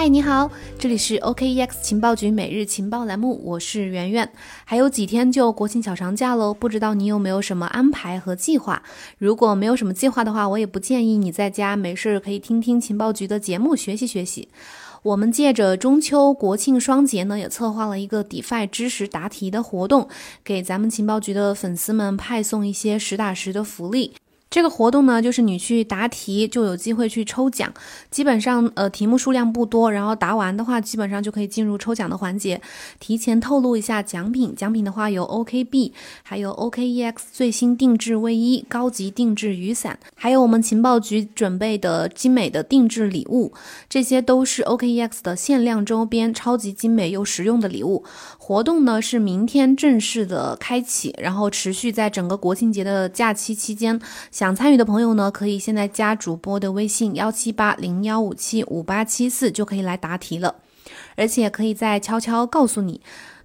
嗨，你好，这里是 OKEX 情报局每日情报栏目，我是圆圆。还有几天就国庆小长假喽，不知道你有没有什么安排和计划？如果没有什么计划的话，我也不建议你在家没事可以听听情报局的节目学习学习。我们借着中秋国庆双节呢，也策划了一个 DeFi 知识答题的活动，给咱们情报局的粉丝们派送一些实打实的福利。这个活动呢，就是你去答题就有机会去抽奖，基本上呃题目数量不多，然后答完的话，基本上就可以进入抽奖的环节。提前透露一下奖品，奖品的话有 OKB，还有 OKEX 最新定制卫衣、高级定制雨伞，还有我们情报局准备的精美的定制礼物，这些都是 OKEX 的限量周边，超级精美又实用的礼物。活动呢是明天正式的开启，然后持续在整个国庆节的假期期间。想参与的朋友呢，可以现在加主播的微信幺七八零幺五七五八七四，就可以来答题了。而且可以再悄悄告诉你，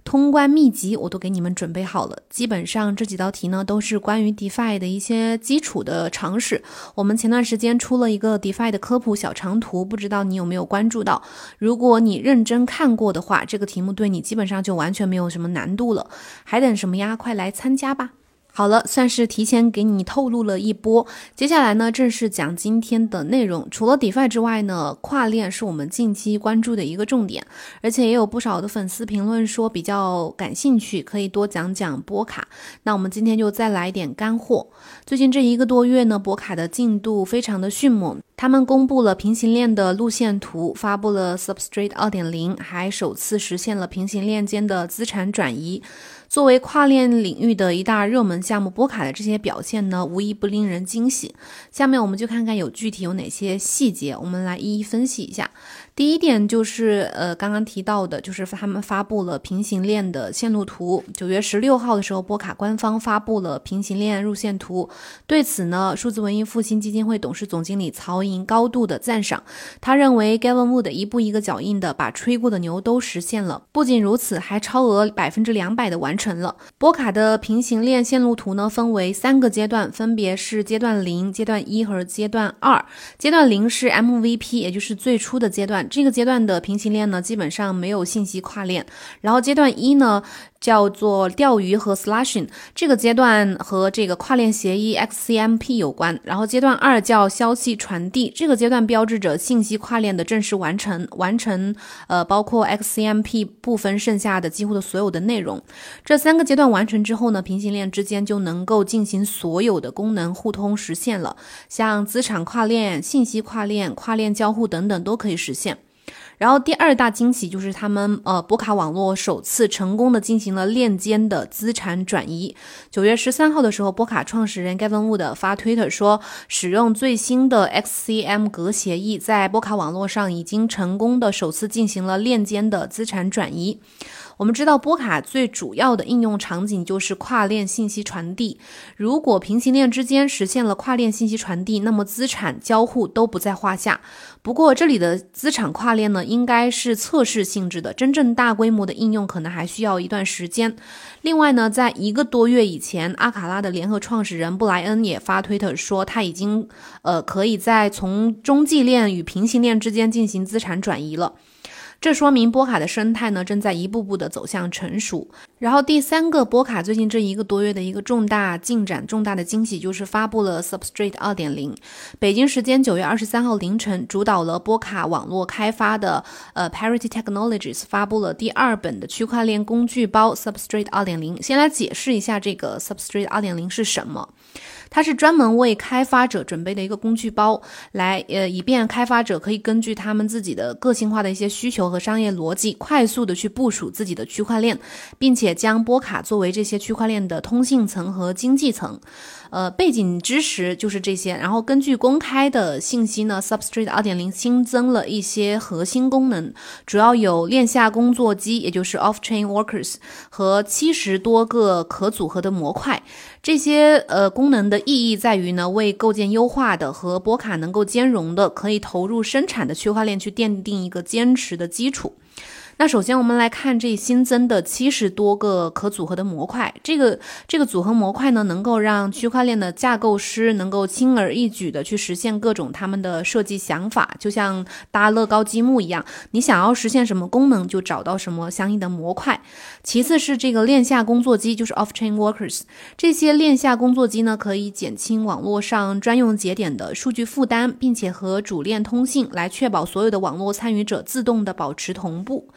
通关秘籍我都给你们准备好了。基本上这几道题呢，都是关于 DeFi 的一些基础的常识。我们前段时间出了一个 DeFi 的科普小长图，不知道你有没有关注到？如果你认真看过的话，这个题目对你基本上就完全没有什么难度了。还等什么呀？快来参加吧！好了，算是提前给你透露了一波。接下来呢，正式讲今天的内容。除了 DeFi 之外呢，跨链是我们近期关注的一个重点，而且也有不少的粉丝评论说比较感兴趣，可以多讲讲波卡。那我们今天就再来一点干货。最近这一个多月呢，波卡的进度非常的迅猛，他们公布了平行链的路线图，发布了 Substrate 2.0，还首次实现了平行链间的资产转移。作为跨链领域的一大热门项目，波卡的这些表现呢，无一不令人惊喜。下面我们就看看有具体有哪些细节，我们来一一分析一下。第一点就是，呃，刚刚提到的，就是他们发布了平行链的线路图。九月十六号的时候，波卡官方发布了平行链路线图。对此呢，数字文艺复兴基金会董事总经理曹莹高度的赞赏。他认为，Gavin Wood 一步一个脚印的把吹过的牛都实现了。不仅如此，还超额百分之两百的完成了。波卡的平行链线路图呢，分为三个阶段，分别是阶段零、阶段一和阶段二。阶段零是 MVP，也就是最初的阶段。这个阶段的平行链呢，基本上没有信息跨链。然后阶段一呢，叫做钓鱼和 slashing，这个阶段和这个跨链协议 XCMP 有关。然后阶段二叫消息传递，这个阶段标志着信息跨链的正式完成，完成呃包括 XCMP 部分剩下的几乎的所有的内容。这三个阶段完成之后呢，平行链之间就能够进行所有的功能互通实现了，像资产跨链、信息跨链、跨链交互等等都可以实现。然后第二大惊喜就是他们呃波卡网络首次成功的进行了链间的资产转移。九月十三号的时候，波卡创始人 Gavin Wood 发推特说，使用最新的 XCM 格协议，在波卡网络上已经成功的首次进行了链间的资产转移。我们知道波卡最主要的应用场景就是跨链信息传递。如果平行链之间实现了跨链信息传递，那么资产交互都不在话下。不过这里的资产跨链呢，应该是测试性质的，真正大规模的应用可能还需要一段时间。另外呢，在一个多月以前，阿卡拉的联合创始人布莱恩也发推特说，他已经呃可以在从中继链与平行链之间进行资产转移了。这说明波卡的生态呢正在一步步的走向成熟。然后第三个波卡最近这一个多月的一个重大进展、重大的惊喜就是发布了 Substrate 2.0。北京时间九月二十三号凌晨，主导了波卡网络开发的呃 Parity Technologies 发布了第二本的区块链工具包 Substrate 2.0。先来解释一下这个 Substrate 2.0是什么。它是专门为开发者准备的一个工具包，来呃，以便开发者可以根据他们自己的个性化的一些需求和商业逻辑，快速的去部署自己的区块链，并且将波卡作为这些区块链的通信层和经济层。呃，背景知识就是这些。然后根据公开的信息呢，Substrate 2.0新增了一些核心功能，主要有链下工作机，也就是 Off-chain Workers 和七十多个可组合的模块。这些呃功能的意义在于呢，为构建优化的和波卡能够兼容的、可以投入生产的区块链去奠定一个坚实的基础。那首先我们来看这新增的七十多个可组合的模块，这个这个组合模块呢，能够让区块链的架构师能够轻而易举的去实现各种他们的设计想法，就像搭乐高积木一样，你想要实现什么功能就找到什么相应的模块。其次是这个链下工作机，就是 off-chain workers，这些链下工作机呢，可以减轻网络上专用节点的数据负担，并且和主链通信，来确保所有的网络参与者自动的保持同步。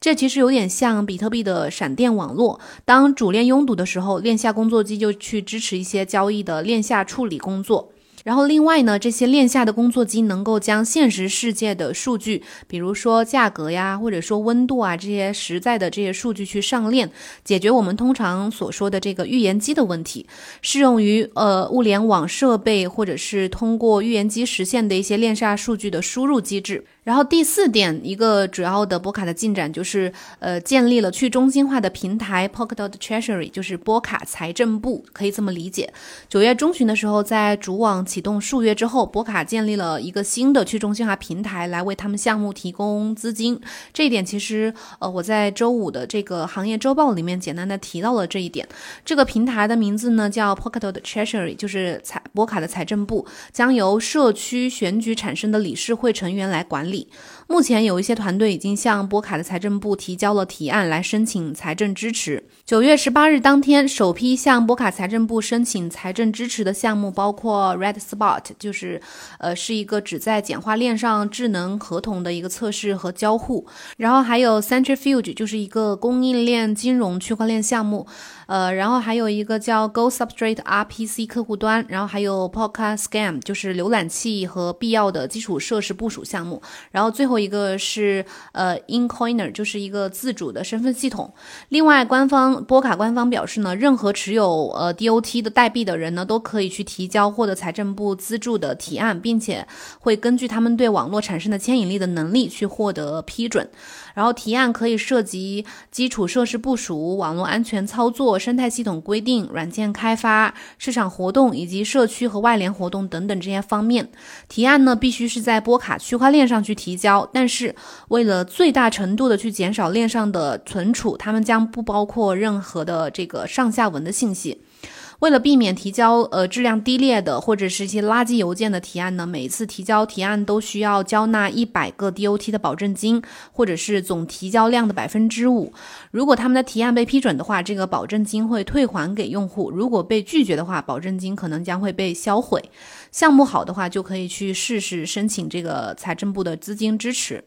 这其实有点像比特币的闪电网络。当主链拥堵的时候，链下工作机就去支持一些交易的链下处理工作。然后另外呢，这些链下的工作机能够将现实世界的数据，比如说价格呀，或者说温度啊这些实在的这些数据去上链，解决我们通常所说的这个预言机的问题，适用于呃物联网设备或者是通过预言机实现的一些链下数据的输入机制。然后第四点，一个主要的波卡的进展就是，呃，建立了去中心化的平台 Polkadot Treasury，就是波卡财政部，可以这么理解。九月中旬的时候，在主网启动数月之后，博卡建立了一个新的去中心化平台，来为他们项目提供资金。这一点其实，呃，我在周五的这个行业周报里面简单的提到了这一点。这个平台的名字呢叫 Pocketo 的 Treasury，就是财博卡的财政部，将由社区选举产生的理事会成员来管理。目前有一些团队已经向波卡的财政部提交了提案来申请财政支持。九月十八日当天，首批向波卡财政部申请财政支持的项目包括 Red Spot，就是呃是一个旨在简化链上智能合同的一个测试和交互，然后还有 Centrifuge，就是一个供应链金融区块链项目。呃，然后还有一个叫 Go Substrate RPC 客户端，然后还有 Podcast Scam，就是浏览器和必要的基础设施部署项目，然后最后一个是呃 Incoiner，就是一个自主的身份系统。另外，官方波卡官方表示呢，任何持有呃 DOT 的代币的人呢，都可以去提交获得财政部资助的提案，并且会根据他们对网络产生的牵引力的能力去获得批准。然后提案可以涉及基础设施部署、网络安全操作、生态系统规定、软件开发、市场活动以及社区和外联活动等等这些方面。提案呢必须是在波卡区块链上去提交，但是为了最大程度的去减少链上的存储，他们将不包括任何的这个上下文的信息。为了避免提交呃质量低劣的或者是一些垃圾邮件的提案呢，每次提交提案都需要交纳一百个 DOT 的保证金，或者是总提交量的百分之五。如果他们的提案被批准的话，这个保证金会退还给用户；如果被拒绝的话，保证金可能将会被销毁。项目好的话，就可以去试试申请这个财政部的资金支持。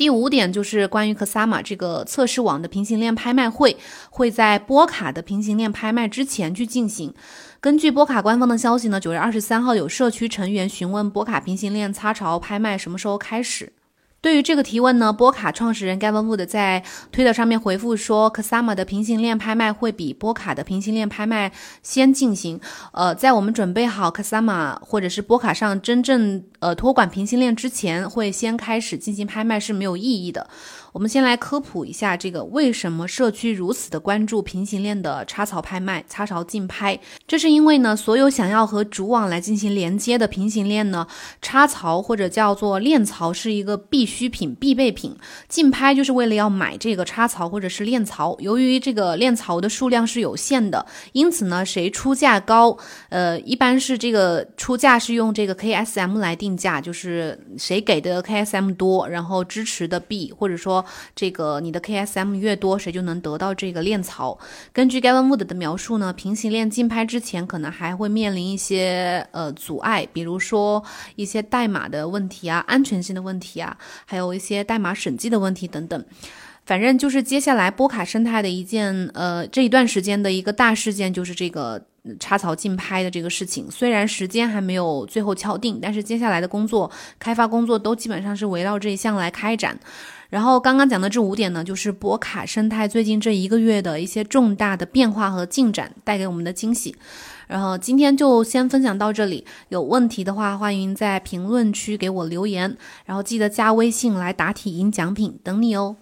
第五点就是关于 Ksama 这个测试网的平行链拍卖会，会在波卡的平行链拍卖之前去进行。根据波卡官方的消息呢，九月二十三号有社区成员询问波卡平行链擦潮拍卖什么时候开始。对于这个提问呢，波卡创始人 Gavin Wood 在推特上面回复说，Ksama 的平行链拍卖会比波卡的平行链拍卖先进行。呃，在我们准备好 Ksama 或者是波卡上真正呃托管平行链之前，会先开始进行拍卖是没有意义的。我们先来科普一下这个为什么社区如此的关注平行链的插槽拍卖、插槽竞拍。这是因为呢，所有想要和主网来进行连接的平行链呢，插槽或者叫做链槽是一个必需品、必备品。竞拍就是为了要买这个插槽或者是链槽。由于这个链槽的数量是有限的，因此呢，谁出价高，呃，一般是这个出价是用这个 KSM 来定价，就是谁给的 KSM 多，然后支持的币或者说。这个你的 KSM 越多，谁就能得到这个链槽。根据 Gavin Wood 的描述呢，平行链竞拍之前可能还会面临一些呃阻碍，比如说一些代码的问题啊、安全性的问题啊，还有一些代码审计的问题等等。反正就是接下来波卡生态的一件呃这一段时间的一个大事件，就是这个插槽竞拍的这个事情。虽然时间还没有最后敲定，但是接下来的工作开发工作都基本上是围绕这一项来开展。然后刚刚讲的这五点呢，就是博卡生态最近这一个月的一些重大的变化和进展带给我们的惊喜。然后今天就先分享到这里，有问题的话欢迎在评论区给我留言，然后记得加微信来答题赢奖品，等你哦。